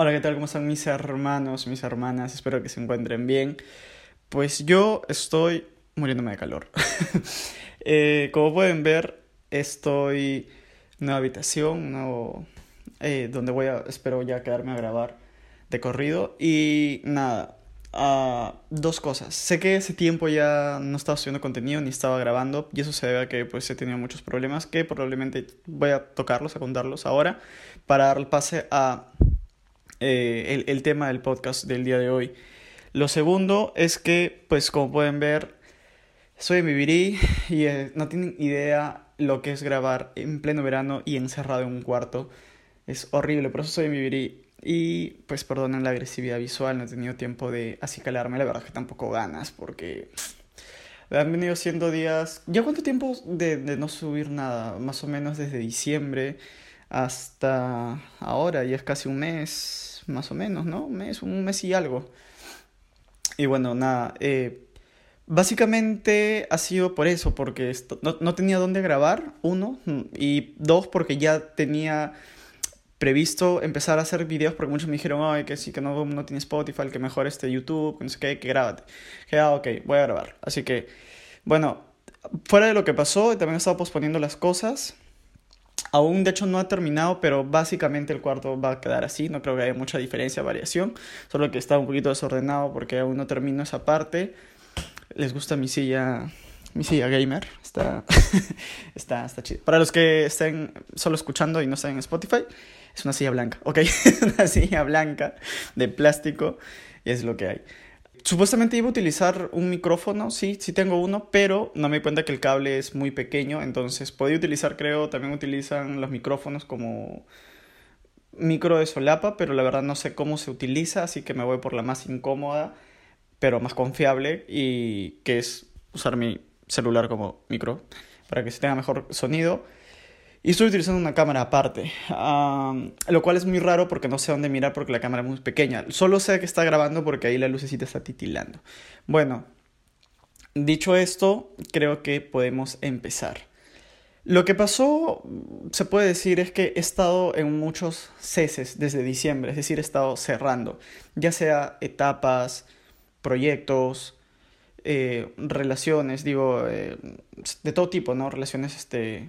Hola, ¿qué tal? ¿Cómo están mis hermanos, mis hermanas? Espero que se encuentren bien. Pues yo estoy muriéndome de calor. Eh, como pueden ver, estoy en una habitación, nuevo, eh, donde voy a, espero ya quedarme a grabar de corrido. Y nada, uh, dos cosas. Sé que ese tiempo ya no estaba subiendo contenido ni estaba grabando y eso se debe a que pues he tenido muchos problemas que probablemente voy a tocarlos, a contarlos ahora para dar el pase a eh, el, tema del podcast del día de hoy. Lo segundo es que, pues como pueden ver, soy en Vivirí y eh, no tienen idea lo que es grabar en pleno verano y encerrado en un cuarto. Es horrible, por eso soy en Vivirí. Y pues perdonen la agresividad visual, no he tenido tiempo de acicalarme, la verdad que tampoco ganas, porque han venido siendo días... ¿Ya cuánto tiempo de, de no subir nada? Más o menos desde diciembre hasta ahora, ya es casi un mes, más o menos, ¿no? Un mes, un mes y algo. Y bueno, nada, eh, básicamente ha sido por eso, porque no, no, tenía dónde grabar, uno, y dos, porque ya tenía previsto empezar a hacer videos, porque muchos me dijeron, ay, que sí, que no, no tiene Spotify, que mejor este YouTube, que no sé qué, que grábate. Que, ah, ok, voy a grabar. Así que, bueno, fuera de lo que pasó, también he estado posponiendo las cosas. Aún de hecho no ha terminado, pero básicamente el cuarto va a quedar así, no creo que haya mucha diferencia, variación, solo que está un poquito desordenado porque aún no termino esa parte. Les gusta mi silla, mi silla gamer, está, está, está chido. Para los que estén solo escuchando y no estén en Spotify, es una silla blanca, ¿ok? una silla blanca de plástico y es lo que hay. Supuestamente iba a utilizar un micrófono, sí, sí tengo uno, pero no me di cuenta que el cable es muy pequeño, entonces podía utilizar, creo, también utilizan los micrófonos como micro de solapa, pero la verdad no sé cómo se utiliza, así que me voy por la más incómoda, pero más confiable, y que es usar mi celular como micro, para que se tenga mejor sonido. Y estoy utilizando una cámara aparte, lo cual es muy raro porque no sé dónde mirar porque la cámara es muy pequeña. Solo sé que está grabando porque ahí la lucecita está titilando. Bueno, dicho esto, creo que podemos empezar. Lo que pasó, se puede decir, es que he estado en muchos ceses desde diciembre, es decir, he estado cerrando, ya sea etapas, proyectos, eh, relaciones, digo, eh, de todo tipo, ¿no? Relaciones, este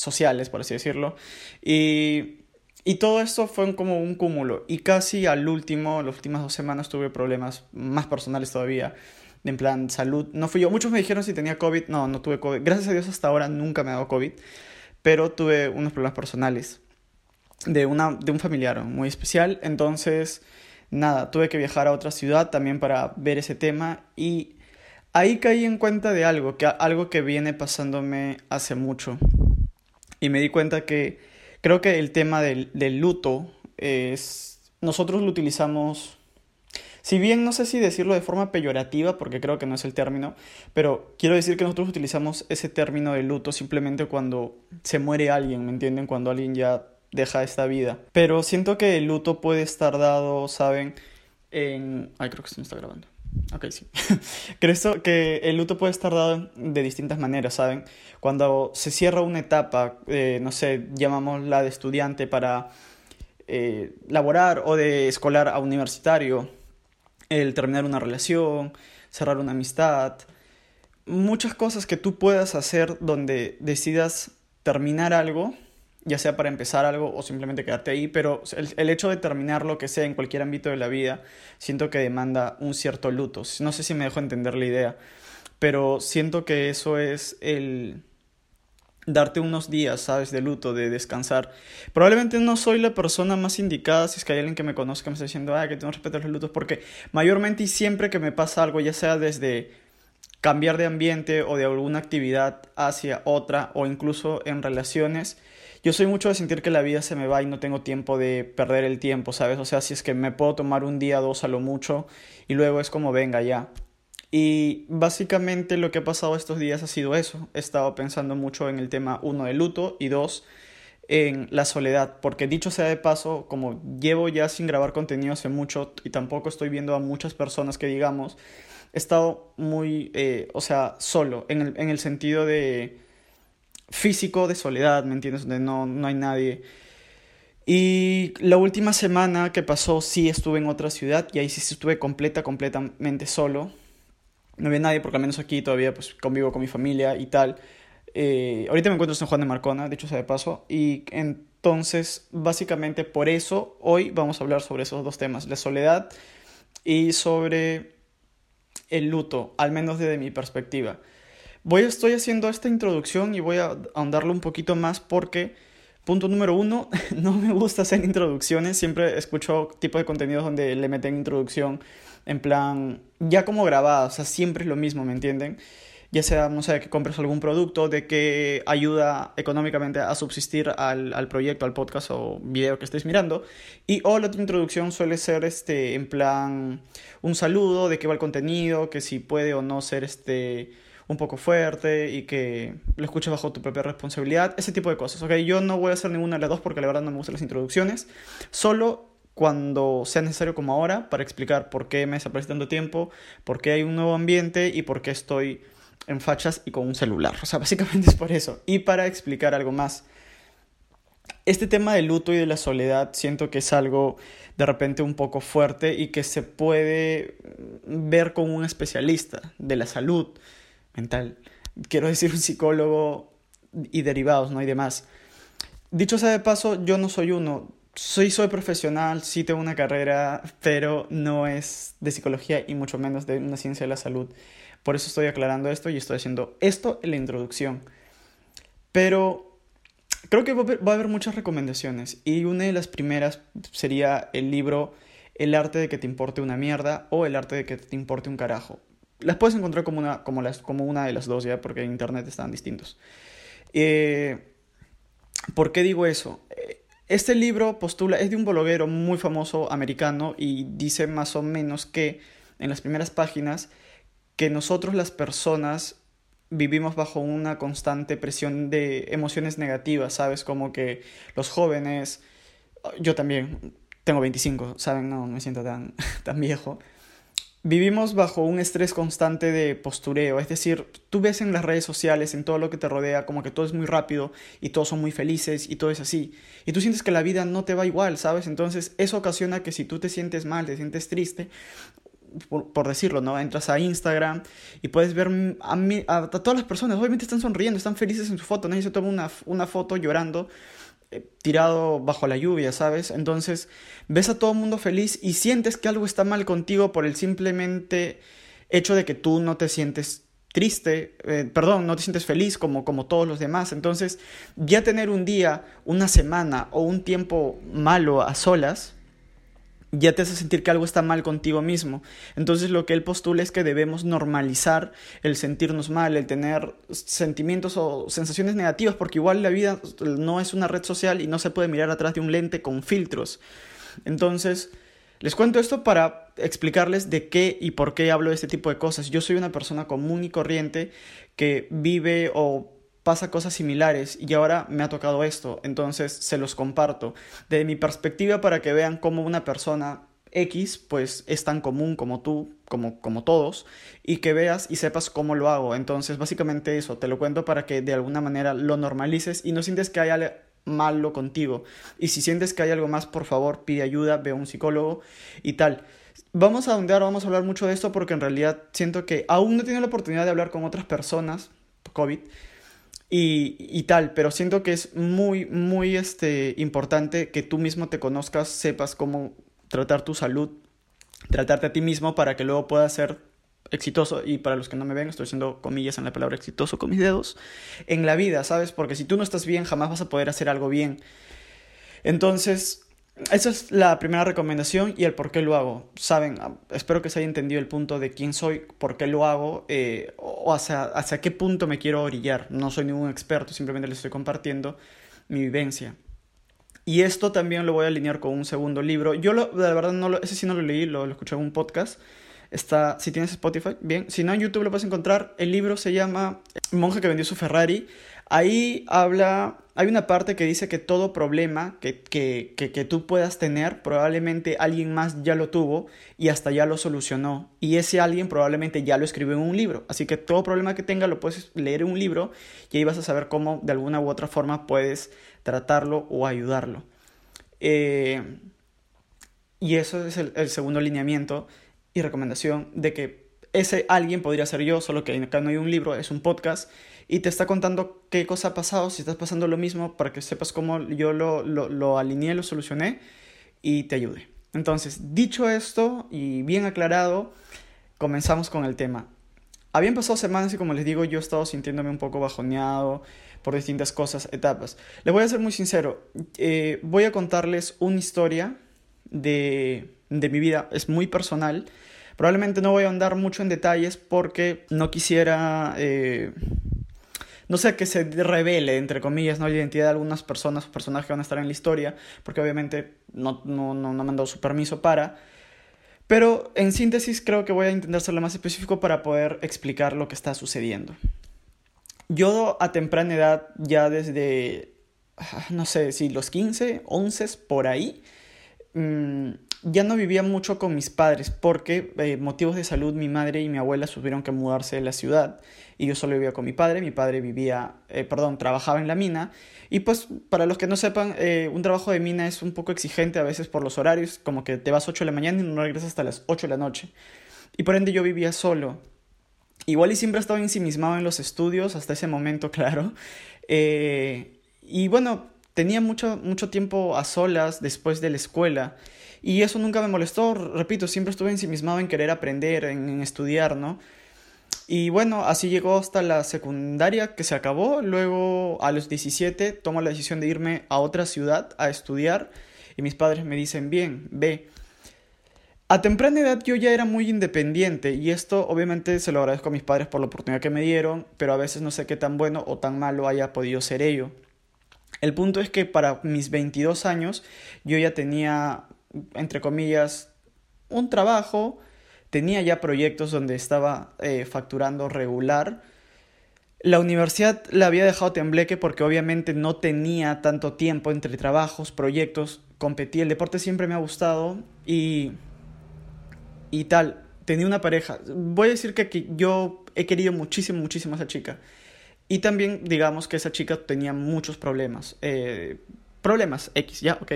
sociales, por así decirlo. Y, y todo esto fue como un cúmulo. Y casi al último, las últimas dos semanas tuve problemas más personales todavía. En plan, salud. No fui yo. Muchos me dijeron si tenía COVID. No, no tuve COVID. Gracias a Dios hasta ahora nunca me ha dado COVID. Pero tuve unos problemas personales. De, una, de un familiar muy especial. Entonces, nada, tuve que viajar a otra ciudad también para ver ese tema. Y ahí caí en cuenta de algo, que, algo que viene pasándome hace mucho. Y me di cuenta que creo que el tema del, del luto es... Nosotros lo utilizamos si bien no sé si decirlo de forma peyorativa, porque creo que no es el término, pero quiero decir que nosotros utilizamos ese término de luto simplemente cuando se muere alguien, ¿me entienden? Cuando alguien ya deja esta vida. Pero siento que el luto puede estar dado, ¿saben? En... Ay, creo que se me está grabando. Ok, sí. Creo que el luto puede estar dado de distintas maneras, ¿saben? Cuando se cierra una etapa, eh, no sé, llamamos la de estudiante para eh, laborar o de escolar a universitario, el terminar una relación, cerrar una amistad, muchas cosas que tú puedas hacer donde decidas terminar algo ya sea para empezar algo o simplemente quedarte ahí, pero el, hecho de terminar lo que sea en cualquier ámbito de la vida, siento que demanda un cierto luto. No sé si me dejo entender la idea, pero siento que eso es el darte unos días, ¿sabes? De luto, de descansar. Probablemente no soy la persona más indicada si es que hay alguien que me conozca me está diciendo, ah, que tú no respetas los lutos, porque mayormente y siempre que me pasa algo, ya sea desde cambiar de ambiente o de alguna actividad hacia otra o incluso en relaciones, yo soy mucho de sentir que la vida se me va y no tengo tiempo de perder el tiempo, ¿sabes? O sea, si es que me puedo tomar un día, dos a lo mucho y luego es como venga ya. Y básicamente lo que ha pasado estos días ha sido eso. He estado pensando mucho en el tema, uno, de luto y dos, en la soledad. Porque dicho sea de paso, como llevo ya sin grabar contenido hace mucho y tampoco estoy viendo a muchas personas que digamos, he estado muy, eh, o sea, solo, en el, en el sentido de físico de soledad, ¿me entiendes? Donde no, no hay nadie. Y la última semana que pasó sí estuve en otra ciudad y ahí sí estuve completa, completamente solo. No había nadie porque al menos aquí todavía pues convivo con mi familia y tal. Eh, ahorita me encuentro en Juan de Marcona, de hecho sea de paso. Y entonces básicamente por eso hoy vamos a hablar sobre esos dos temas, la soledad y sobre el luto, al menos desde mi perspectiva. Voy, estoy haciendo esta introducción y voy a ahondarlo un poquito más porque, punto número uno, no me gusta hacer introducciones. Siempre escucho tipo de contenidos donde le meten introducción en plan, ya como grabada, o sea, siempre es lo mismo, ¿me entienden? Ya sea, no sé, que compres algún producto, de que ayuda económicamente a subsistir al, al proyecto, al podcast o video que estéis mirando. Y o la otra introducción suele ser este, en plan, un saludo de qué va el contenido, que si puede o no ser este un poco fuerte y que lo escuches bajo tu propia responsabilidad, ese tipo de cosas, ¿ok? Yo no voy a hacer ninguna de las dos porque la verdad no me gustan las introducciones, solo cuando sea necesario como ahora para explicar por qué me desaparecí tanto tiempo, por qué hay un nuevo ambiente y por qué estoy en fachas y con un celular. O sea, básicamente es por eso. Y para explicar algo más. Este tema del luto y de la soledad siento que es algo de repente un poco fuerte y que se puede ver con un especialista de la salud, mental. Quiero decir un psicólogo y derivados, ¿no? hay demás. Dicho sea de paso, yo no soy uno. Soy, soy profesional, sí tengo una carrera, pero no es de psicología y mucho menos de una ciencia de la salud. Por eso estoy aclarando esto y estoy haciendo esto en la introducción. Pero creo que va a haber muchas recomendaciones y una de las primeras sería el libro El arte de que te importe una mierda o El arte de que te importe un carajo. Las puedes encontrar como una, como las, como una de las dos ya, porque en internet están distintos. Eh, ¿Por qué digo eso? Este libro postula, es de un bloguero muy famoso americano y dice más o menos que en las primeras páginas que nosotros las personas vivimos bajo una constante presión de emociones negativas, ¿sabes? Como que los jóvenes, yo también tengo 25, ¿saben? No me siento tan, tan viejo Vivimos bajo un estrés constante de postureo, es decir, tú ves en las redes sociales, en todo lo que te rodea, como que todo es muy rápido y todos son muy felices y todo es así. Y tú sientes que la vida no te va igual, ¿sabes? Entonces eso ocasiona que si tú te sientes mal, te sientes triste, por, decirlo, ¿no? Entras a Instagram y puedes ver a, a, todas las personas, obviamente están sonriendo, están felices en su foto, nadie se toma una, una foto llorando tirado bajo la lluvia, ¿sabes? Entonces ves a todo el mundo feliz y sientes que algo está mal contigo por el simplemente hecho de que tú no te sientes triste, eh, perdón, no te sientes feliz como, como todos los demás. Entonces ya tener un día, una semana o un tiempo malo a solas, ya te hace sentir que algo está mal contigo mismo. Entonces lo que él postula es que debemos normalizar el sentirnos mal, el tener sentimientos o sensaciones negativas, porque igual la vida no es una red social y no se puede mirar atrás de un lente con filtros. Entonces, les cuento esto para explicarles de qué y por qué hablo de este tipo de cosas. Yo soy una persona común y corriente que vive o pasa cosas similares y ahora me ha tocado esto, entonces se los comparto. De mi perspectiva para que vean cómo una persona X pues es tan común como tú, como, como todos, y que veas y sepas cómo lo hago. Entonces básicamente eso, te lo cuento para que de alguna manera lo normalices y no sientes que hay algo malo contigo. Y si sientes que hay algo más, por favor, pide ayuda, ve a un psicólogo y tal. Vamos a ahondar, vamos a hablar mucho de esto porque en realidad siento que aún no he tenido la oportunidad de hablar con otras personas, COVID, y, y, tal, pero siento que es muy, muy este, importante que tú mismo te conozcas, sepas cómo tratar tu salud, tratarte a ti mismo para que luego puedas ser exitoso, y para los que no me ven, estoy haciendo comillas en la palabra exitoso con mis dedos, en la vida, ¿sabes? Porque si tú no estás bien, jamás vas a poder hacer algo bien. Entonces, esa es la primera recomendación y el por qué lo hago. Saben, ah, espero que se haya entendido el punto de quién soy, por qué lo hago eh, o hacia, hacia qué punto me quiero orillar. No soy ningún experto, simplemente les estoy compartiendo mi vivencia. Y esto también lo voy a alinear con un segundo libro. Yo, lo, de verdad, no lo, ese sí no lo leí, lo, lo escuché en un podcast. Está, si tienes Spotify, bien. Si no, en YouTube lo puedes encontrar. El libro se llama Monje que vendió su Ferrari. Ahí habla, hay una parte que dice que todo problema que, que, que, tú puedas tener, probablemente alguien más ya lo tuvo y hasta ya lo solucionó. Y ese alguien probablemente ya lo escribió en un libro. Así que todo problema que tenga lo puedes leer en un libro y ahí vas a saber cómo de alguna u otra forma puedes tratarlo o ayudarlo. Eh, y eso es el, segundo lineamiento y recomendación de que ese alguien podría ser yo, solo que acá no hay un libro, es un podcast y te está contando qué cosa ha pasado, si estás pasando lo mismo, para que sepas cómo yo lo, lo, lo alineé, lo solucioné y te ayude. Entonces, dicho esto y bien aclarado, comenzamos con el tema. Habían pasado semanas y como les digo, yo he estado sintiéndome un poco bajoneado por distintas cosas, etapas. Les voy a ser muy sincero, eh, voy a contarles una historia de, de mi vida, es muy personal. Probablemente no voy a andar mucho en detalles porque no quisiera, eh, no sé, que se revele, entre comillas, ¿no? la identidad de algunas personas o personajes que van a estar en la historia, porque obviamente no, no, no, no me han dado su permiso para. Pero en síntesis creo que voy a intentar ser lo más específico para poder explicar lo que está sucediendo. Yo a temprana edad, ya desde, ah, no sé si los 15, 11, por ahí, mm, ya no vivía mucho con mis padres porque eh, motivos de salud mi madre y mi abuela tuvieron que mudarse de la ciudad y yo solo vivía con mi padre, mi padre vivía, eh, perdón, trabajaba en la mina y pues para los que no sepan, eh, un trabajo de mina es un poco exigente a veces por los horarios, como que te vas 8 de la mañana y no regresas hasta las 8 de la noche y por ende yo vivía solo. Igual y siempre estaba ensimismado en los estudios, hasta ese momento, claro. y bueno, tenía mucho, mucho tiempo a solas después de la escuela. Y eso nunca me molestó, repito, siempre estuve ensimismado en querer aprender, en, estudiar, ¿no? Y bueno, así llegó hasta la secundaria que se acabó. Luego a los 17 tomo la decisión de irme a otra ciudad a estudiar y mis padres me dicen, bien, ve. A temprana edad yo ya era muy independiente y esto obviamente se lo agradezco a mis padres por la oportunidad que me dieron, pero a veces no sé qué tan bueno o tan malo haya podido ser ello. El punto es que para mis 22 años yo ya tenía entre comillas, un trabajo, tenía ya proyectos donde estaba eh, facturando regular. La universidad la había dejado tembleque porque obviamente no tenía tanto tiempo entre trabajos, proyectos, competí. El deporte siempre me ha gustado y, y tal. Tenía una pareja. Voy a decir que yo he querido muchísimo, muchísimo a esa chica. Y también digamos que esa chica tenía muchos problemas. Eh, problemas X, ya, ok.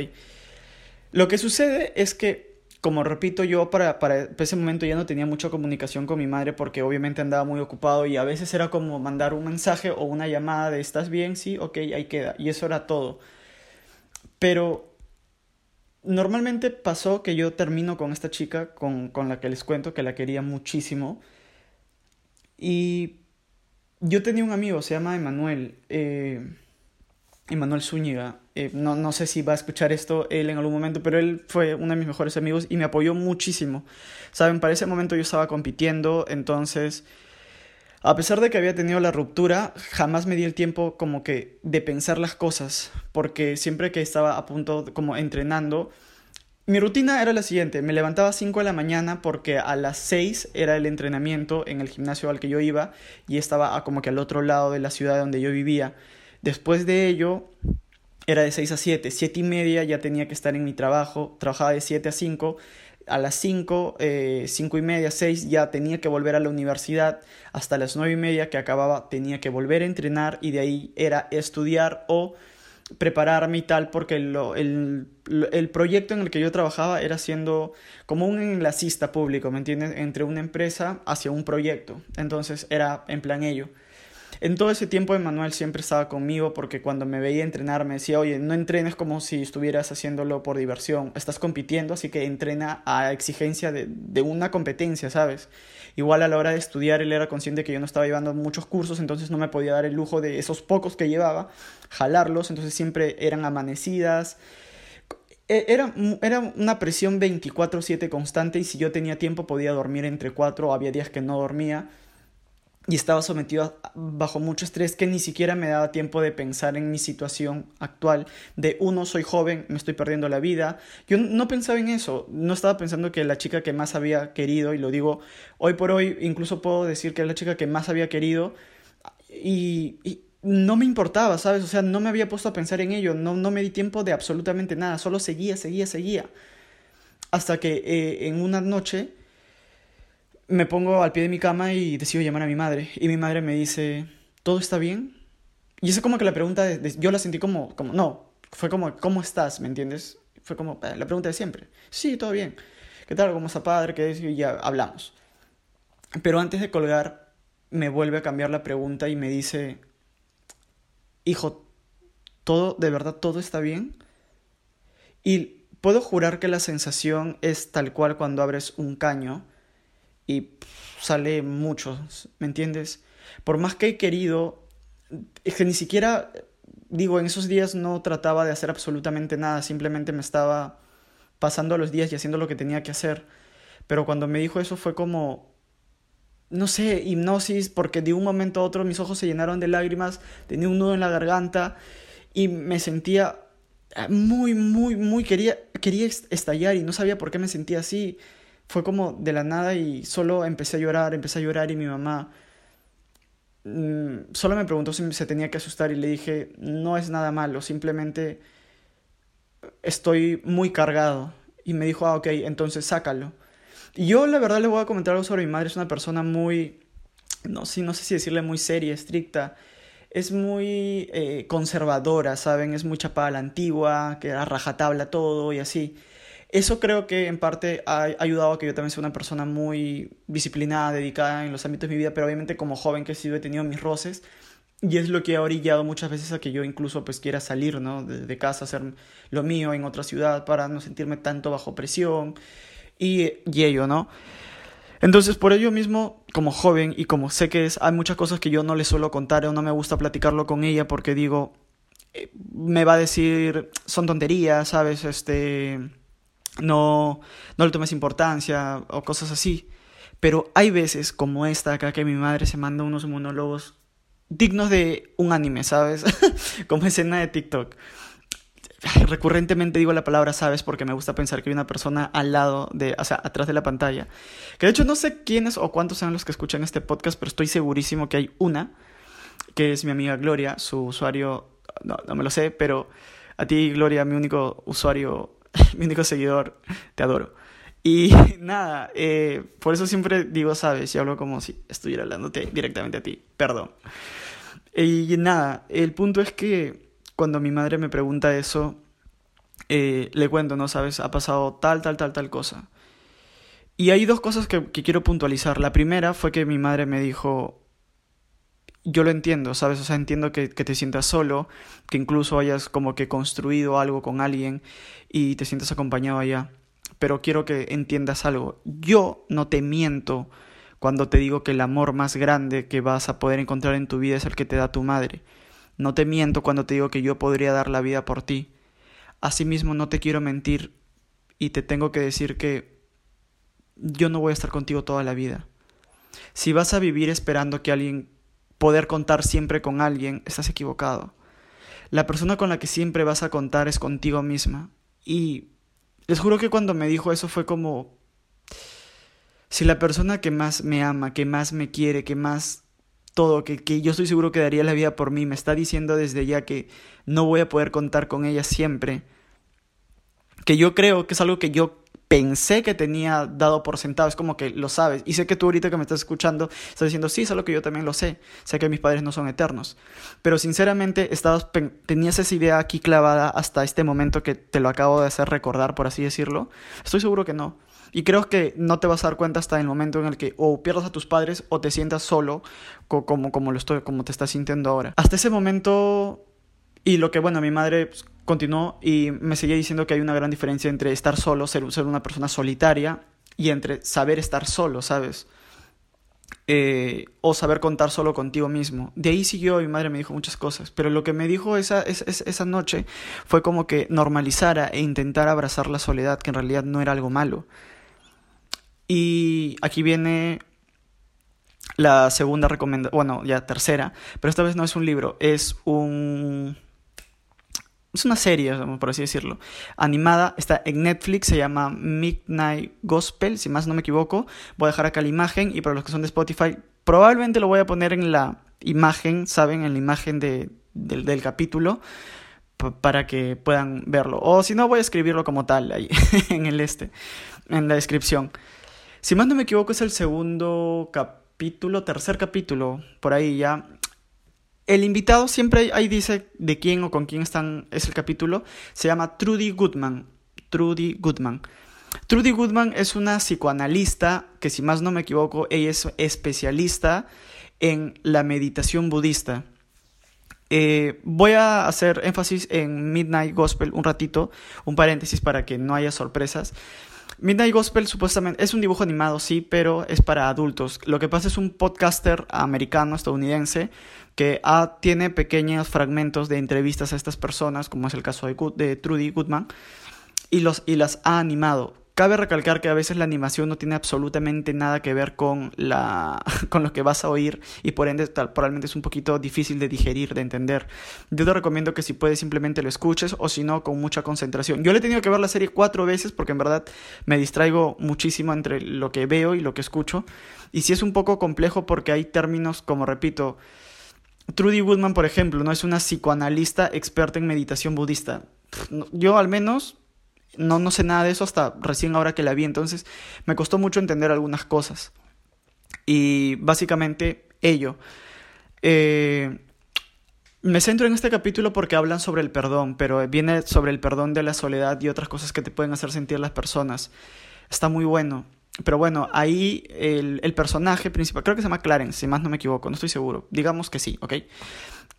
Lo que sucede es que, como repito, yo para, para ese momento ya no tenía mucha comunicación con mi madre porque obviamente andaba muy ocupado y a veces era como mandar un mensaje o una llamada de ¿estás bien? Sí, ok, ahí queda. Y eso era todo. Pero normalmente pasó que yo termino con esta chica con, con la que les cuento que la quería muchísimo. Y yo tenía un amigo, se llama Emanuel. Eh, Emanuel Zúñiga. Eh, no, no sé si va a escuchar esto él en algún momento, pero él fue uno de mis mejores amigos y me apoyó muchísimo. Saben, para ese momento yo estaba compitiendo, entonces, a pesar de que había tenido la ruptura, jamás me di el tiempo como que de pensar las cosas, porque siempre que estaba a punto como entrenando, mi rutina era la siguiente, me levantaba a 5 de la mañana porque a las 6 era el entrenamiento en el gimnasio al que yo iba y estaba como que al otro lado de la ciudad donde yo vivía. Después de ello, era de 6 a 7, 7 y media ya tenía que estar en mi trabajo, trabajaba de 7 a 5, a las 5, eh, 5 y media, 6 ya tenía que volver a la universidad, hasta las 9 y media que acababa tenía que volver a entrenar y de ahí era estudiar o prepararme y tal, porque el, el, proyecto en el que yo trabajaba era siendo como un enlacista público, ¿me entiendes? Entre una empresa hacia un proyecto. Entonces era en plan ello. En todo ese tiempo Emanuel siempre estaba conmigo porque cuando me veía entrenar me decía, oye, no entrenes como si estuvieras haciéndolo por diversión, estás compitiendo, así que entrena a exigencia de, de una competencia, ¿sabes? Igual a la hora de estudiar él era consciente que yo no estaba llevando muchos cursos, entonces no me podía dar el lujo de esos pocos que llevaba, jalarlos, entonces siempre eran amanecidas. E, era, era una presión 24/7 constante y si yo tenía tiempo podía dormir entre 4, había días que no dormía y estaba sometido bajo mucho estrés que ni siquiera me daba tiempo de pensar en mi situación actual de uno soy joven me estoy perdiendo la vida. Yo no pensaba en eso no estaba pensando que la chica que más había querido y lo digo hoy por hoy incluso puedo decir que es la chica que más había querido y, no me importaba sabes o sea no me había puesto a pensar en ello no, no me di tiempo de absolutamente nada solo seguía seguía seguía. Hasta que eh, en una noche me pongo al pie de mi cama y decido llamar a mi madre. Y mi madre me dice, ¿todo está bien? Y es como que la pregunta, yo la sentí como, como, no, fue como, ¿cómo estás? ¿Me entiendes? fue como eh, la pregunta de siempre. Sí, todo bien. ¿Qué tal? ¿Cómo está padre? ¿Qué es? Y ya hablamos. Pero antes de colgar, me vuelve a cambiar la pregunta y me dice, hijo, ¿todo, de verdad, todo está bien? Y puedo jurar que la sensación es tal cual cuando abres un caño y sale mucho, ¿me entiendes? Por más que he querido, es que ni siquiera, digo, en esos días no trataba de hacer absolutamente nada, simplemente me estaba pasando los días y haciendo lo que tenía que hacer. Pero cuando me dijo eso fue como, no sé, hipnosis, porque de un momento a otro mis ojos se llenaron de lágrimas, tenía un nudo en la garganta y me sentía muy, muy, muy, quería, quería estallar y no sabía por qué me sentía así. Fue como de la nada y solo empecé a llorar, empecé a llorar y mi mamá mm, solo me preguntó si se tenía que asustar y le dije, no es nada malo, simplemente estoy muy cargado. Y me dijo, ah, ok, entonces sácalo. Y yo la verdad le voy a comentar algo sobre mi madre, es una persona muy, no, sí, no sé si decirle muy seria, estricta. Es muy eh, conservadora, ¿saben? Es muy chapada la antigua, que a rajatabla todo y así. Eso creo que en parte ha ayudado a que yo también sea una persona muy disciplinada, dedicada en los ámbitos de mi vida, pero obviamente como joven que he sido he tenido mis roces y es lo que ha orillado muchas veces a que yo incluso pues quiera salir, ¿no? De, casa, hacer lo mío en otra ciudad para no sentirme tanto bajo presión y, ello, ¿no? Entonces, por ello mismo, como joven y como sé que hay muchas cosas que yo no le suelo contar o no me gusta platicarlo con ella porque digo, eh, me va a decir, son tonterías, ¿sabes? Este, no, no le tomes importancia o cosas así. Pero hay veces como esta acá que mi madre se manda unos monólogos dignos de un anime, ¿sabes? como escena de TikTok. Recurrentemente digo la palabra sabes porque me gusta pensar que hay una persona al lado de, o sea, atrás de la pantalla. Que de hecho no sé quiénes o cuántos sean los que escuchan este podcast, pero estoy segurísimo que hay una, que es mi amiga Gloria, su usuario, no, no me lo sé, pero a ti Gloria, mi único usuario, mi único seguidor, te adoro. Y nada, eh, por eso siempre digo, sabes, y hablo como si estuviera hablándote directamente a ti, perdón. Y nada, el punto es que cuando mi madre me pregunta eso, eh, le cuento, ¿no? Sabes, ha pasado tal, tal, tal, tal cosa. Y hay dos cosas que, que quiero puntualizar. La primera fue que mi madre me dijo, yo lo entiendo, ¿sabes? O sea, entiendo que, que, te sientas solo, que incluso hayas como que construido algo con alguien y te sientas acompañado allá. Pero quiero que entiendas algo. Yo no te miento cuando te digo que el amor más grande que vas a poder encontrar en tu vida es el que te da tu madre. No te miento cuando te digo que yo podría dar la vida por ti. Asimismo, no te quiero mentir y te tengo que decir que yo no voy a estar contigo toda la vida. Si vas a vivir esperando que alguien, poder contar siempre con alguien, estás equivocado. La persona con la que siempre vas a contar es contigo misma. Y les juro que cuando me dijo eso fue como, si la persona que más me ama, que más me quiere, que más todo, que, que yo estoy seguro que daría la vida por mí, me está diciendo desde ya que no voy a poder contar con ella siempre, que yo creo que es algo que yo pensé que tenía dado por sentado, es como que lo sabes. Y sé que tú ahorita que me estás escuchando estás diciendo, sí, es algo que yo también lo sé, sé que mis padres no son eternos. Pero sinceramente estabas, tenías esa idea aquí clavada hasta este momento que te lo acabo de hacer recordar, por así decirlo. Estoy seguro que no. Y creo que no te vas a dar cuenta hasta el momento en el que o pierdas a tus padres o te sientas solo como, como, lo estoy, como te estás sintiendo ahora. Hasta ese momento, y lo que, bueno, mi madre pues, continuó y me seguía diciendo que hay una gran diferencia entre estar solo, ser, una persona solitaria, y entre saber estar solo, ¿sabes? Eh, o saber contar solo contigo mismo. De ahí siguió, mi madre me dijo muchas cosas, pero lo que me dijo esa, esa, esa noche fue como que normalizara e intentara abrazar la soledad, que en realidad no era algo malo. Y aquí viene la segunda recomendación, bueno, ya tercera, pero esta vez no es un libro, es un... Es una serie, por así decirlo, animada, está en Netflix, se llama Midnight Gospel, si más no me equivoco. Voy a dejar acá la imagen y para los que son de Spotify, probablemente lo voy a poner en la imagen, ¿saben? En la imagen de, del, capítulo para que puedan verlo. O si no, voy a escribirlo como tal ahí en el este, en la descripción. Si más no me equivoco, es el segundo capítulo, tercer capítulo, por ahí ya. El invitado siempre ahí dice de quién o con quién están, es el capítulo. Se llama Trudy Goodman. Trudy Goodman. Trudy Goodman es una psicoanalista que si más no me equivoco, ella es especialista en la meditación budista. Eh, voy a hacer énfasis en Midnight Gospel un ratito, un paréntesis para que no haya sorpresas. Midnight Gospel supuestamente es un dibujo animado, sí, pero es para adultos. Lo que pasa es un podcaster americano, estadounidense, que tiene pequeños fragmentos de entrevistas a estas personas, como es el caso de, de Trudy Goodman, y, los, y las ha animado. Cabe recalcar que a veces la animación no tiene absolutamente nada que ver con, la, con lo que vas a oír y por ende probablemente es un poquito difícil de digerir, de entender. Yo te recomiendo que si puedes simplemente lo escuches o si no con mucha concentración. Yo le he tenido que ver la serie cuatro veces porque en verdad me distraigo muchísimo entre lo que veo y lo que escucho. Y sí es un poco complejo porque hay términos como repito, Trudy Woodman por ejemplo no es una psicoanalista experta en meditación budista. Yo al menos no, no sé nada de eso hasta recién ahora que la vi, entonces me costó mucho entender algunas cosas. Y básicamente ello. Eh, me centro en este capítulo porque hablan sobre el perdón, pero viene sobre el perdón de la soledad y otras cosas que te pueden hacer sentir las personas. Está muy bueno. Pero bueno, ahí el, personaje principal, creo que se llama Clarence, si más no me equivoco, no estoy seguro. Digamos que sí, ¿ok?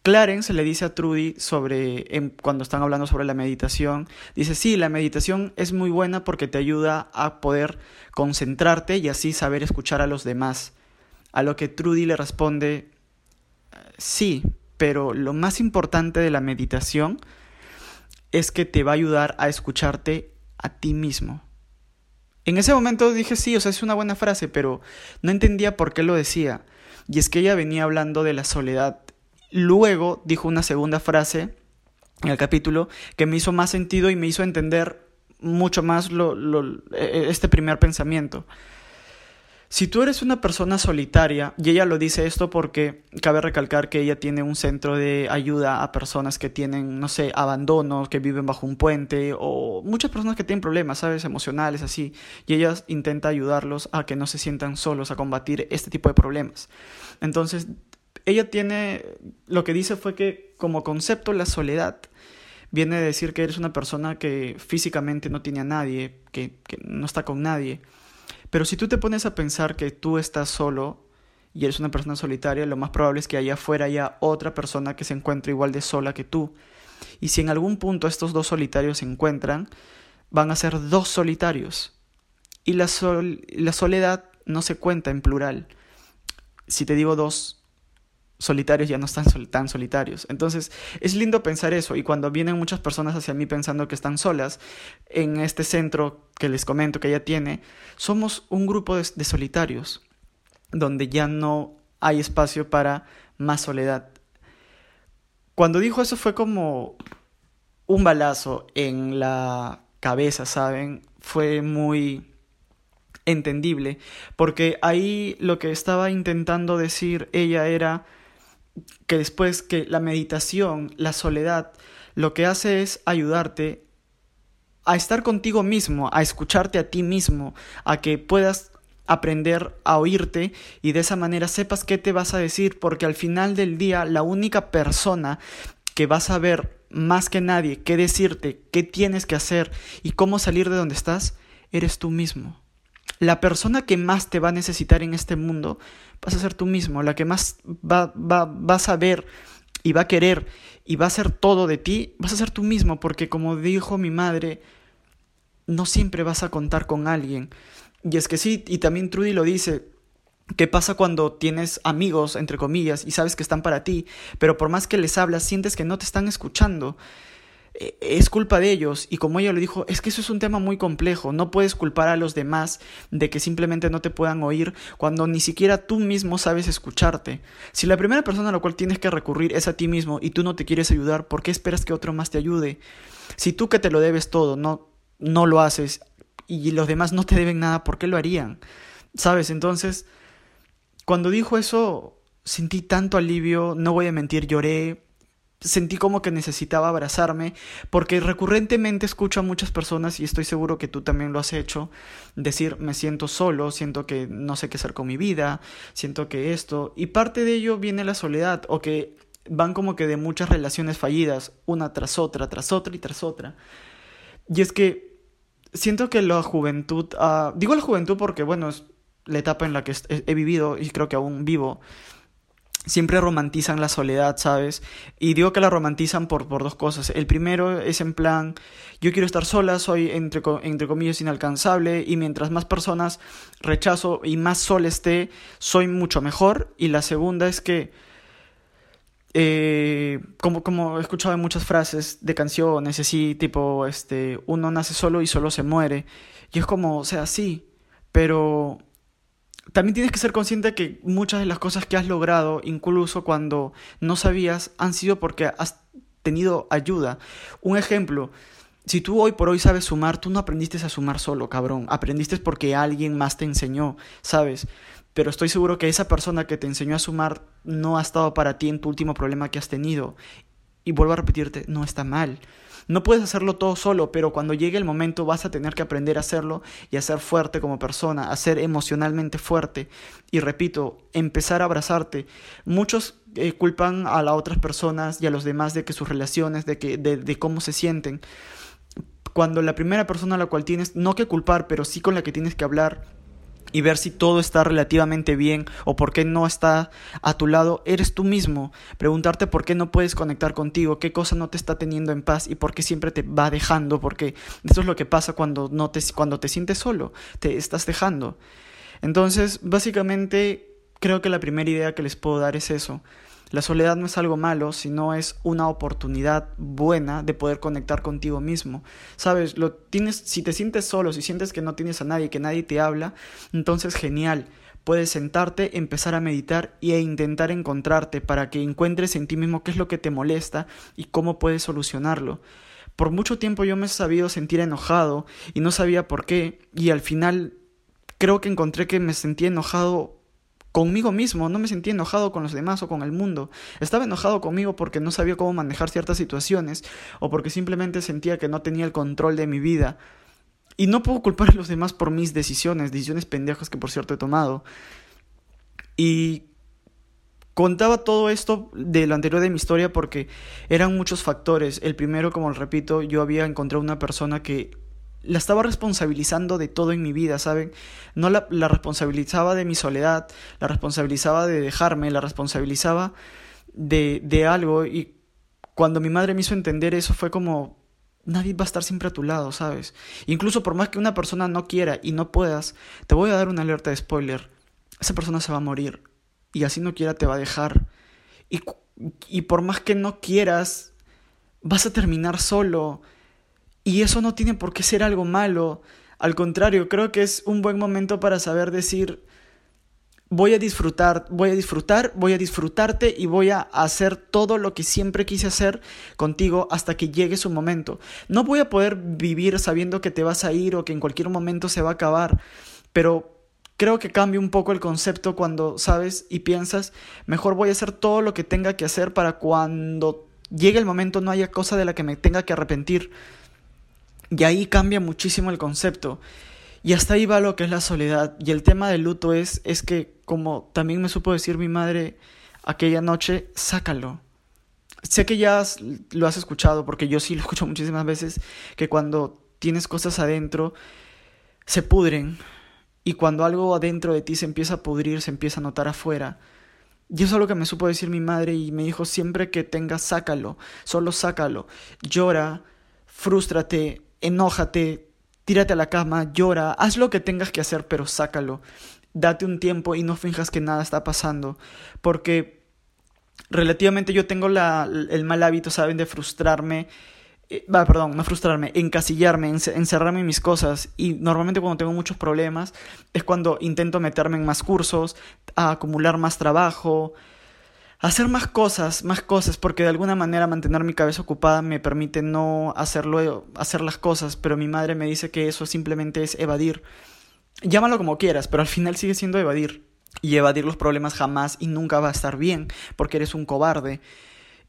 Clarence le dice a Trudy sobre, cuando están hablando sobre la meditación, dice, sí, la meditación es muy buena porque te ayuda a poder concentrarte y así saber escuchar a los demás. A lo que Trudy le responde, sí, pero lo más importante de la meditación es que te va a ayudar a escucharte a ti mismo. En ese momento dije, sí, o sea, es una buena frase, pero no entendía por qué lo decía. Y es que ella venía hablando de la soledad Luego dijo una segunda frase en el capítulo que me hizo más sentido y me hizo entender mucho más lo, e, e, este primer pensamiento. Si tú eres una persona solitaria, y ella lo dice esto porque cabe recalcar que ella tiene un centro de ayuda a personas que tienen, no sé, abandono, que viven bajo un puente, o muchas personas que tienen problemas, ¿sabes?, emocionales, así, y ella intenta ayudarlos a que no se sientan solos, a combatir este tipo de problemas. Entonces, ella tiene, lo que dice fue que como concepto la soledad viene a decir que eres una persona que físicamente no tiene a nadie, que, no está con nadie. Pero si tú te pones a pensar que tú estás solo y eres una persona solitaria, lo más probable es que allá afuera haya otra persona que se encuentre igual de sola que tú. Y si en algún punto estos dos solitarios se encuentran, van a ser dos solitarios. Y la, la soledad no se cuenta en plural. Si te digo dos, solitarios ya no están tan solitarios. Entonces es lindo pensar eso y cuando vienen muchas personas hacia mí pensando que están solas, en este centro que les comento que ella tiene, somos un grupo de, solitarios donde ya no hay espacio para más soledad. Cuando dijo eso fue como un balazo en la cabeza, ¿saben? Fue muy entendible, porque ahí lo que estaba intentando decir ella era que después que la meditación, la soledad, lo que hace es ayudarte a estar contigo mismo, a escucharte a ti mismo, a que puedas aprender a oírte y de esa manera sepas qué te vas a decir, porque al final del día la única persona que vas a ver más que nadie qué decirte, qué tienes que hacer y cómo salir de donde estás, eres tú mismo. La persona que más te va a necesitar en este mundo vas a ser tú mismo, la que más va, va, vas a ver y va a querer y va a ser todo de ti, vas a ser tú mismo, porque como dijo mi madre, no siempre vas a contar con alguien. Y es que sí, y también Trudy lo dice, ¿Qué pasa cuando tienes amigos, entre comillas, y sabes que están para ti, pero por más que les hablas, sientes que no te están escuchando? Eh, es culpa de ellos y como ella le dijo, es que eso es un tema muy complejo, no puedes culpar a los demás de que simplemente no te puedan oír cuando ni siquiera tú mismo sabes escucharte. Si la primera persona a la cual tienes que recurrir es a ti mismo y tú no te quieres ayudar, ¿por qué esperas que otro más te ayude? Si tú que te lo debes todo no, no lo haces y los demás no te deben nada, ¿por qué lo harían? ¿Sabes? Entonces, cuando dijo eso, sentí tanto alivio, no voy a mentir, lloré, sentí como que necesitaba abrazarme, porque recurrentemente escucho a muchas personas, y estoy seguro que tú también lo has hecho, decir, me siento solo, siento que no sé qué hacer con mi vida, siento que esto, y parte de ello viene la soledad, o que van como que de muchas relaciones fallidas, una tras otra, tras otra y tras otra. Y es que siento que la juventud, ah, digo la juventud porque, bueno, es la etapa en la que he vivido y creo que aún vivo, siempre romantizan la soledad, ¿sabes? Y digo que la romantizan por, por dos cosas. El primero es en plan, yo quiero estar sola, soy entre, entre comillas inalcanzable y mientras más personas rechazo y más sola esté, soy mucho mejor. Y la segunda es que, eh, como, como he escuchado en muchas frases de canciones, así, tipo, este, uno nace solo y solo se muere. Y es como, o sea, sí, pero también tienes que ser consciente que muchas de las cosas que has logrado, incluso cuando no sabías, han sido porque has tenido ayuda. Un ejemplo, si tú hoy por hoy sabes sumar, tú no aprendiste a sumar solo, cabrón. Aprendiste porque alguien más te enseñó, ¿sabes? Pero estoy seguro que esa persona que te enseñó a sumar no ha estado para ti en tu último problema que has tenido. Y vuelvo a repetirte, no está mal. No puedes hacerlo todo solo, pero cuando llegue el momento vas a tener que aprender a hacerlo y a ser fuerte como persona, a ser emocionalmente fuerte. Y repito, empezar a abrazarte. Muchos eh, culpan a las otras personas y a los demás de que sus relaciones, de, que, de, de cómo se sienten. Cuando la primera persona a la cual tienes, no que culpar, pero sí con la que tienes que hablar, y ver si todo está relativamente bien o por qué no está a tu lado, eres tú mismo. Preguntarte por qué no puedes conectar contigo, qué cosa no te está teniendo en paz y por qué siempre te va dejando, porque eso es lo que pasa cuando, no te, cuando te sientes solo, te estás dejando. Entonces, básicamente, creo que la primera idea que les puedo dar es eso. La soledad no es algo malo, sino es una oportunidad buena de poder conectar contigo mismo. Sabes, lo tienes si te sientes solo, si sientes que no tienes a nadie, que nadie te habla, entonces genial. Puedes sentarte, empezar a meditar e intentar encontrarte para que encuentres en ti mismo qué es lo que te molesta y cómo puedes solucionarlo. Por mucho tiempo yo me he sabido sentir enojado y no sabía por qué y al final creo que encontré que me sentía enojado conmigo mismo, no me sentía enojado con los demás o con el mundo. Estaba enojado conmigo porque no sabía cómo manejar ciertas situaciones o porque simplemente sentía que no tenía el control de mi vida. Y no puedo culpar a los demás por mis decisiones, decisiones pendejas que por cierto he tomado. Y contaba todo esto de lo anterior de mi historia porque eran muchos factores. El primero, como repito, yo había encontrado una persona que la estaba responsabilizando de todo en mi vida, ¿saben? No la, responsabilizaba de mi soledad, la responsabilizaba de dejarme, la responsabilizaba de, de algo y cuando mi madre me hizo entender eso fue como nadie va a estar siempre a tu lado, ¿sabes? Incluso por más que una persona no quiera y no puedas, te voy a dar una alerta de spoiler. Esa persona se va a morir y así no quiera te va a dejar. Y, y por más que no quieras, vas a terminar solo y eso no tiene por qué ser algo malo. Al contrario, creo que es un buen momento para saber decir, voy a disfrutar, voy a disfrutar, voy a disfrutarte y voy a hacer todo lo que siempre quise hacer contigo hasta que llegue su momento. No voy a poder vivir sabiendo que te vas a ir o que en cualquier momento se va a acabar, pero creo que cambia un poco el concepto cuando sabes y piensas, mejor voy a hacer todo lo que tenga que hacer para cuando llegue el momento no haya cosa de la que me tenga que arrepentir. Y ahí cambia muchísimo el concepto. Y hasta ahí va lo que es la soledad. Y el tema del luto es, es que, como también me supo decir mi madre aquella noche, sácalo. Sé que ya lo has escuchado, porque yo sí lo escucho muchísimas veces, que cuando tienes cosas adentro, se pudren. Y cuando algo adentro de ti se empieza a pudrir, se empieza a notar afuera. Y eso es lo que me supo decir mi madre y me dijo, siempre que tengas, sácalo, solo sácalo. Llora, frústrate, enójate, tírate a la cama, llora, haz lo que tengas que hacer, pero sácalo. Date un tiempo y no finjas que nada está pasando, porque relativamente yo tengo la, el mal hábito, ¿saben?, de frustrarme. Eh, perdón, no frustrarme, encasillarme, encerrarme en mis cosas. Y normalmente cuando tengo muchos problemas es cuando intento meterme en más cursos, a acumular más trabajo, hacer más cosas, más cosas, porque de alguna manera mantener mi cabeza ocupada me permite no hacerlo, hacer las cosas, pero mi madre me dice que eso simplemente es evadir. Llámalo como quieras, pero al final sigue siendo evadir. Y evadir los problemas jamás y nunca va a estar bien, porque eres un cobarde.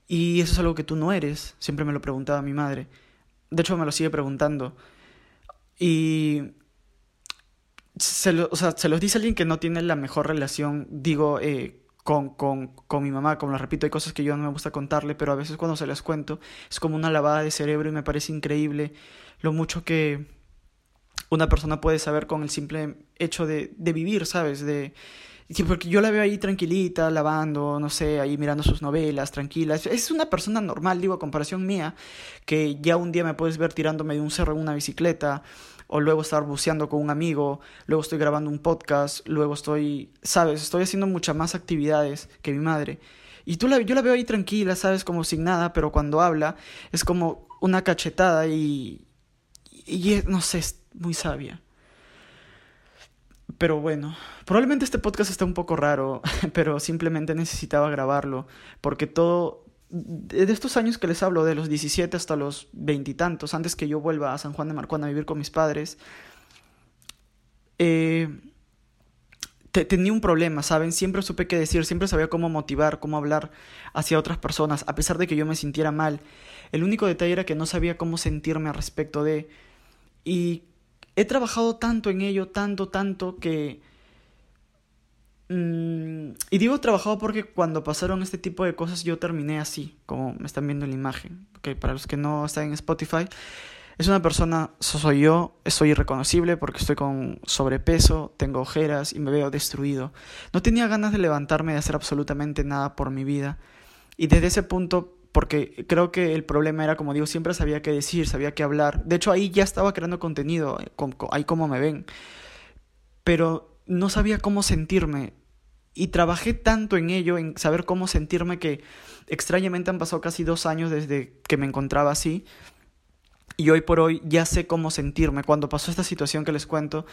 Y eso es algo que tú no eres, siempre me lo preguntaba mi madre. De hecho, me lo sigue preguntando. Y se, lo, o sea, se los dice alguien que no tiene la mejor relación, digo, eh, con, con, con, mi mamá, como lo repito, hay cosas que yo no me gusta contarle, pero a veces cuando se las cuento es como una lavada de cerebro y me parece increíble lo mucho que, una persona puede saber con el simple hecho de, de vivir, ¿sabes? De, porque yo la veo ahí tranquilita, lavando, no sé, ahí mirando sus novelas, tranquila. Es una persona normal, digo, a comparación mía, que ya un día me puedes ver tirándome de un cerro en una bicicleta, o luego estar buceando con un amigo, luego estoy grabando un podcast, luego estoy, sabes, estoy haciendo muchas más actividades que mi madre. Y tú la, yo la veo ahí tranquila, sabes, como sin nada, pero cuando habla es como una cachetada y, y no sé, es muy sabia. Pero bueno, probablemente este podcast está un poco raro, pero simplemente necesitaba grabarlo, porque todo, de estos años que les hablo, de los 17 hasta los veintitantos, antes que yo vuelva a San Juan de Marcuán a vivir con mis padres, eh, tenía un problema, ¿saben? Siempre supe qué decir, siempre sabía cómo motivar, cómo hablar hacia otras personas, a pesar de que yo me sintiera mal. El único detalle era que no sabía cómo sentirme al respecto de... Y he trabajado tanto en ello, tanto, tanto, que... Mm, y digo trabajado porque cuando pasaron este tipo de cosas yo terminé así, como me están viendo en la imagen. Okay, para los que no están en Spotify, es una persona, soy yo, soy irreconocible porque estoy con sobrepeso, tengo ojeras y me veo destruido. No tenía ganas de levantarme de hacer absolutamente nada por mi vida. Y desde ese punto porque creo que el problema era, como digo, siempre sabía qué decir, sabía qué hablar. De hecho, ahí ya estaba creando contenido, eh, ahí como me ven. Pero no sabía cómo sentirme. Y trabajé tanto en ello, en saber cómo sentirme, que extrañamente han pasado casi dos años desde que me encontraba así. Y hoy por hoy ya sé cómo sentirme. Cuando pasó esta situación que les cuento,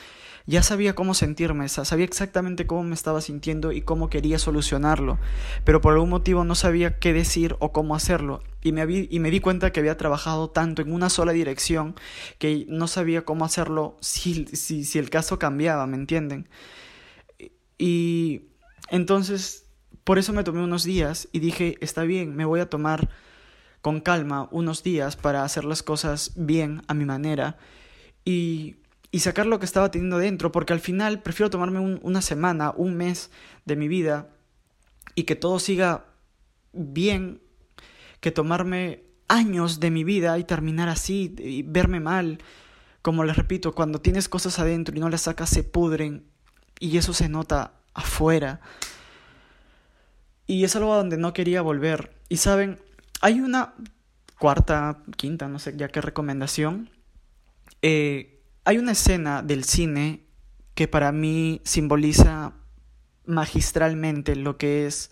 ya sabía cómo sentirme, sabía exactamente cómo me estaba sintiendo y cómo quería solucionarlo. Pero por algún motivo no sabía qué decir o cómo hacerlo. Y me, y me di cuenta que había trabajado tanto en una sola dirección que no sabía cómo hacerlo si, si, si el caso cambiaba, ¿me entienden? Y entonces, por eso me tomé unos días y dije, está bien, me voy a tomar con calma unos días para hacer las cosas bien a mi manera y, y sacar lo que estaba teniendo dentro, porque al final prefiero tomarme una semana, un mes de mi vida y que todo siga bien que tomarme años de mi vida y terminar así y verme mal. Como les repito, cuando tienes cosas adentro y no las sacas se pudren y eso se nota afuera. Y es algo a donde no quería volver. Y saben, hay una cuarta, quinta, no sé ya qué recomendación. Eh, hay una escena del cine que para mí simboliza magistralmente lo que es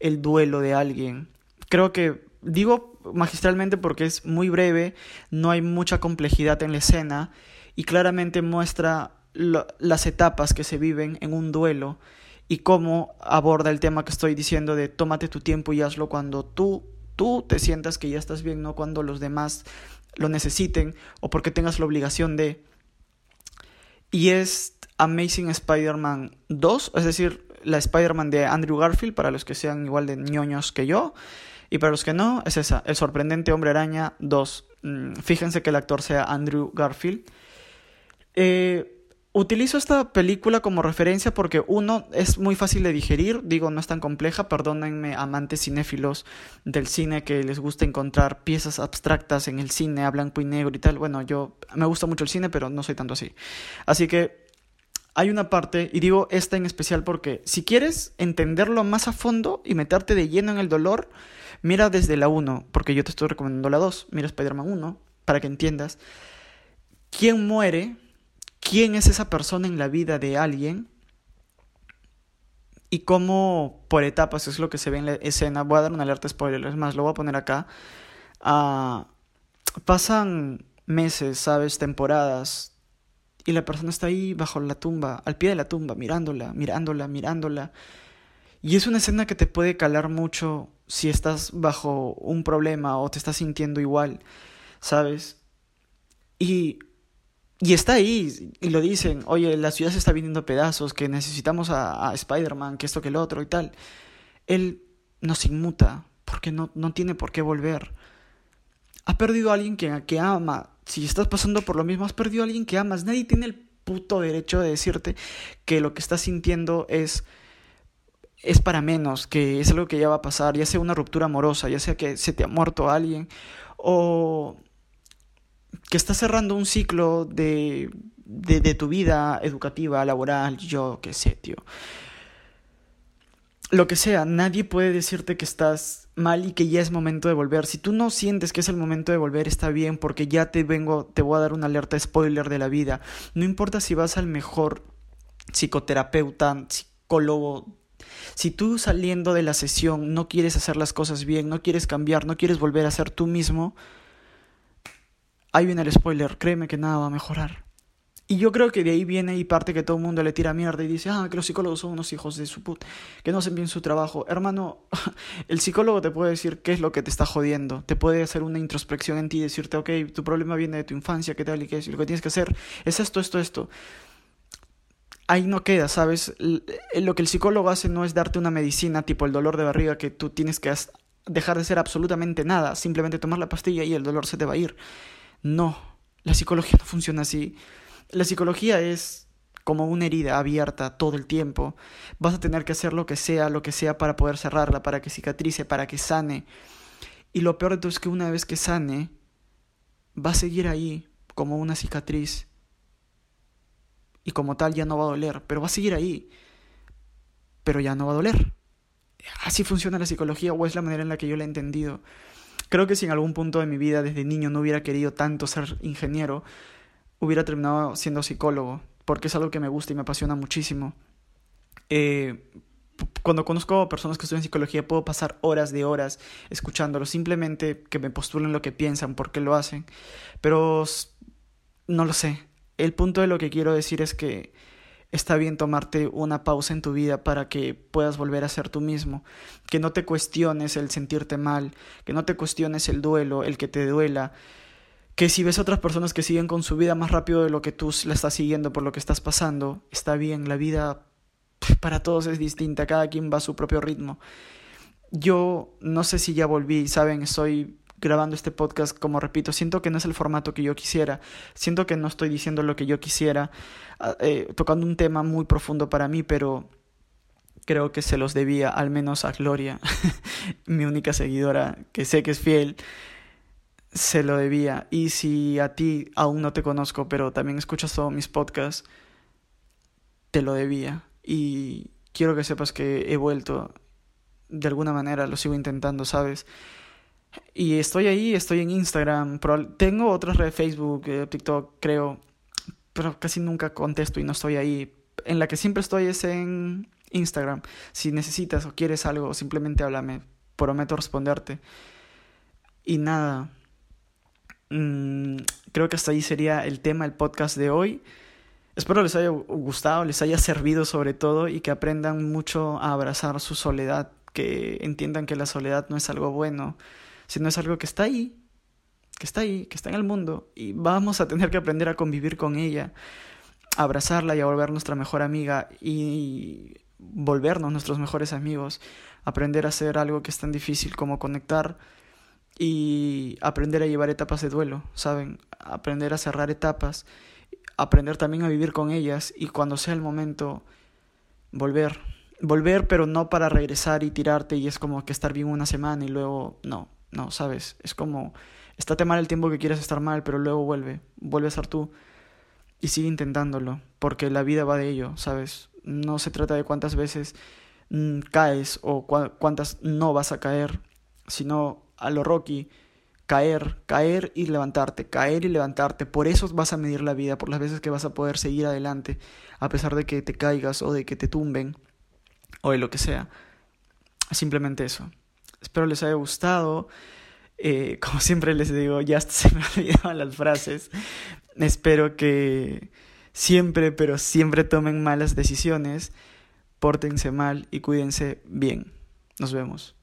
el duelo de alguien. Creo que digo magistralmente porque es muy breve, no hay mucha complejidad en la escena y claramente muestra las etapas que se viven en un duelo y cómo aborda el tema que estoy diciendo de tómate tu tiempo y hazlo cuando tú tú te sientas que ya estás bien, no cuando los demás lo necesiten o porque tengas la obligación de. Y es Amazing Spider-Man 2, es decir, la Spider-Man de Andrew Garfield, para los que sean igual de ñoños que yo. Y para los que no, es esa, El sorprendente hombre araña 2. Mm, fíjense que el actor sea Andrew Garfield. Eh, Utilizo esta película como referencia porque uno es muy fácil de digerir, digo, no es tan compleja, perdónenme amantes cinéfilos del cine que les gusta encontrar piezas abstractas en el cine a blanco y negro y tal. Bueno, yo me gusta mucho el cine, pero no soy tanto así. Así que hay una parte, y digo esta en especial porque si quieres entenderlo más a fondo y meterte de lleno en el dolor, mira desde la 1, porque yo te estoy recomendando la 2, mira Spider-Man 1, para que entiendas. ¿Quién muere? Quién es esa persona en la vida de alguien y cómo por etapas es lo que se ve en la escena. Voy a dar una alerta spoiler, es más, lo voy a poner acá. Ah, pasan meses, ¿sabes? Temporadas. Y la persona está ahí bajo la tumba, al pie de la tumba, mirándola, mirándola, mirándola. Y es una escena que te puede calar mucho si estás bajo un problema o te estás sintiendo igual, ¿sabes? Y y está ahí, y lo dicen, oye, la ciudad se está viniendo a pedazos, que necesitamos a, Spider-Man, que esto, que lo otro y tal. Él nos inmuta, porque no, no tiene por qué volver. Ha perdido a alguien que, que ama. Si estás pasando por lo mismo, has perdido a alguien que amas. Nadie tiene el puto derecho de decirte que lo que estás sintiendo es es para menos, que es algo que ya va a pasar, ya sea una ruptura amorosa, ya sea que se te ha muerto alguien, o que estás cerrando un ciclo de, de, tu vida educativa, laboral, yo qué sé, tío. Lo que sea, nadie puede decirte que estás mal y que ya es momento de volver. Si tú no sientes que es el momento de volver, está bien, porque ya te vengo, te voy a dar una alerta spoiler de la vida. No importa si vas al mejor psicoterapeuta, psicólogo, si tú saliendo de la sesión no quieres hacer las cosas bien, no quieres cambiar, no quieres volver a ser tú mismo, ahí viene el spoiler, créeme que nada va a mejorar. Y yo creo que de ahí viene y parte que todo el mundo le tira mierda y dice, ah, que los psicólogos son unos hijos de su puta, que no hacen bien su trabajo. Hermano, el psicólogo te puede decir qué es lo que te está jodiendo, te puede hacer una introspección en ti y decirte, ok, tu problema viene de tu infancia, qué tal y qué es, y lo que tienes que hacer es esto, esto, esto. Ahí no queda, ¿sabes? Lo que el psicólogo hace no es darte una medicina tipo el dolor de barriga que tú tienes que dejar de hacer absolutamente nada, simplemente tomar la pastilla y el dolor se te va a ir. No, la psicología no funciona así. La psicología es como una herida abierta todo el tiempo. Vas a tener que hacer lo que sea, lo que sea para poder cerrarla, para que cicatrice, para que sane. Y lo peor de todo es que una vez que sane, va a seguir ahí como una cicatriz. Y como tal ya no va a doler, pero va a seguir ahí. Pero ya no va a doler. Así funciona la psicología o es la manera en la que yo la he entendido. Creo que si en algún punto de mi vida desde niño no hubiera querido tanto ser ingeniero, hubiera terminado siendo psicólogo, porque es algo que me gusta y me apasiona muchísimo. Eh, cuando conozco a personas que estudian psicología puedo pasar horas de horas escuchándolo, simplemente que me postulen lo que piensan, por qué lo hacen, pero no lo sé. El punto de lo que quiero decir es que está bien tomarte una pausa en tu vida para que puedas volver a ser tú mismo, que no te cuestiones el sentirte mal, que no te cuestiones el duelo, el que te duela, que si ves a otras personas que siguen con su vida más rápido de lo que tú la estás siguiendo por lo que estás pasando, está bien, la vida para todos es distinta, cada quien va a su propio ritmo. Yo no sé si ya volví, saben, estoy grabando este podcast, como repito, siento que no es el formato que yo quisiera, siento que no estoy diciendo lo que yo quisiera, ah, eh, tocando un tema muy profundo para mí, pero creo que se los debía al menos a Gloria, mi única seguidora, que sé que es fiel, se lo debía. Y si a ti aún no te conozco, pero también escuchas todos mis podcasts, te lo debía. Y quiero que sepas que he vuelto, de alguna manera lo sigo intentando, ¿sabes? Y estoy ahí, estoy en Instagram, tengo otras redes, Facebook, eh, TikTok, creo, pero casi nunca contesto y no estoy ahí. En la que siempre estoy es en Instagram. Si necesitas o quieres algo, simplemente háblame, prometo responderte. Y nada, mm, creo que hasta ahí sería el tema del podcast de hoy. Espero les haya gustado, les haya servido sobre todo y que aprendan mucho a abrazar su soledad, que entiendan que la soledad no es algo bueno, sino es algo que está ahí, que está ahí, que está en el mundo y vamos a tener que aprender a convivir con ella, abrazarla y a volver nuestra mejor amiga y volvernos nuestros mejores amigos, aprender a hacer algo que es tan difícil como conectar y aprender a llevar etapas de duelo, ¿saben? Aprender a cerrar etapas, aprender también a vivir con ellas y cuando sea el momento volver. Volver, pero no para regresar y tirarte y es como que estar bien una semana y luego no, no, ¿sabes? Es como, estate mal el tiempo que quieras estar mal, pero luego vuelve, vuelve a ser tú y sigue intentándolo, porque la vida va de ello, ¿sabes? No se trata de cuántas veces mm, caes o cuántas no vas a caer, sino a lo Rocky, caer, caer y levantarte, caer y levantarte. Por eso vas a medir la vida, por las veces que vas a poder seguir adelante, a pesar de que te caigas o de que te tumben o de lo que sea. Simplemente eso. Espero les haya gustado. Eh, como siempre les digo, ya se me olvidaban las frases. Espero que siempre, pero siempre tomen malas decisiones, pórtense mal y cuídense bien. Nos vemos.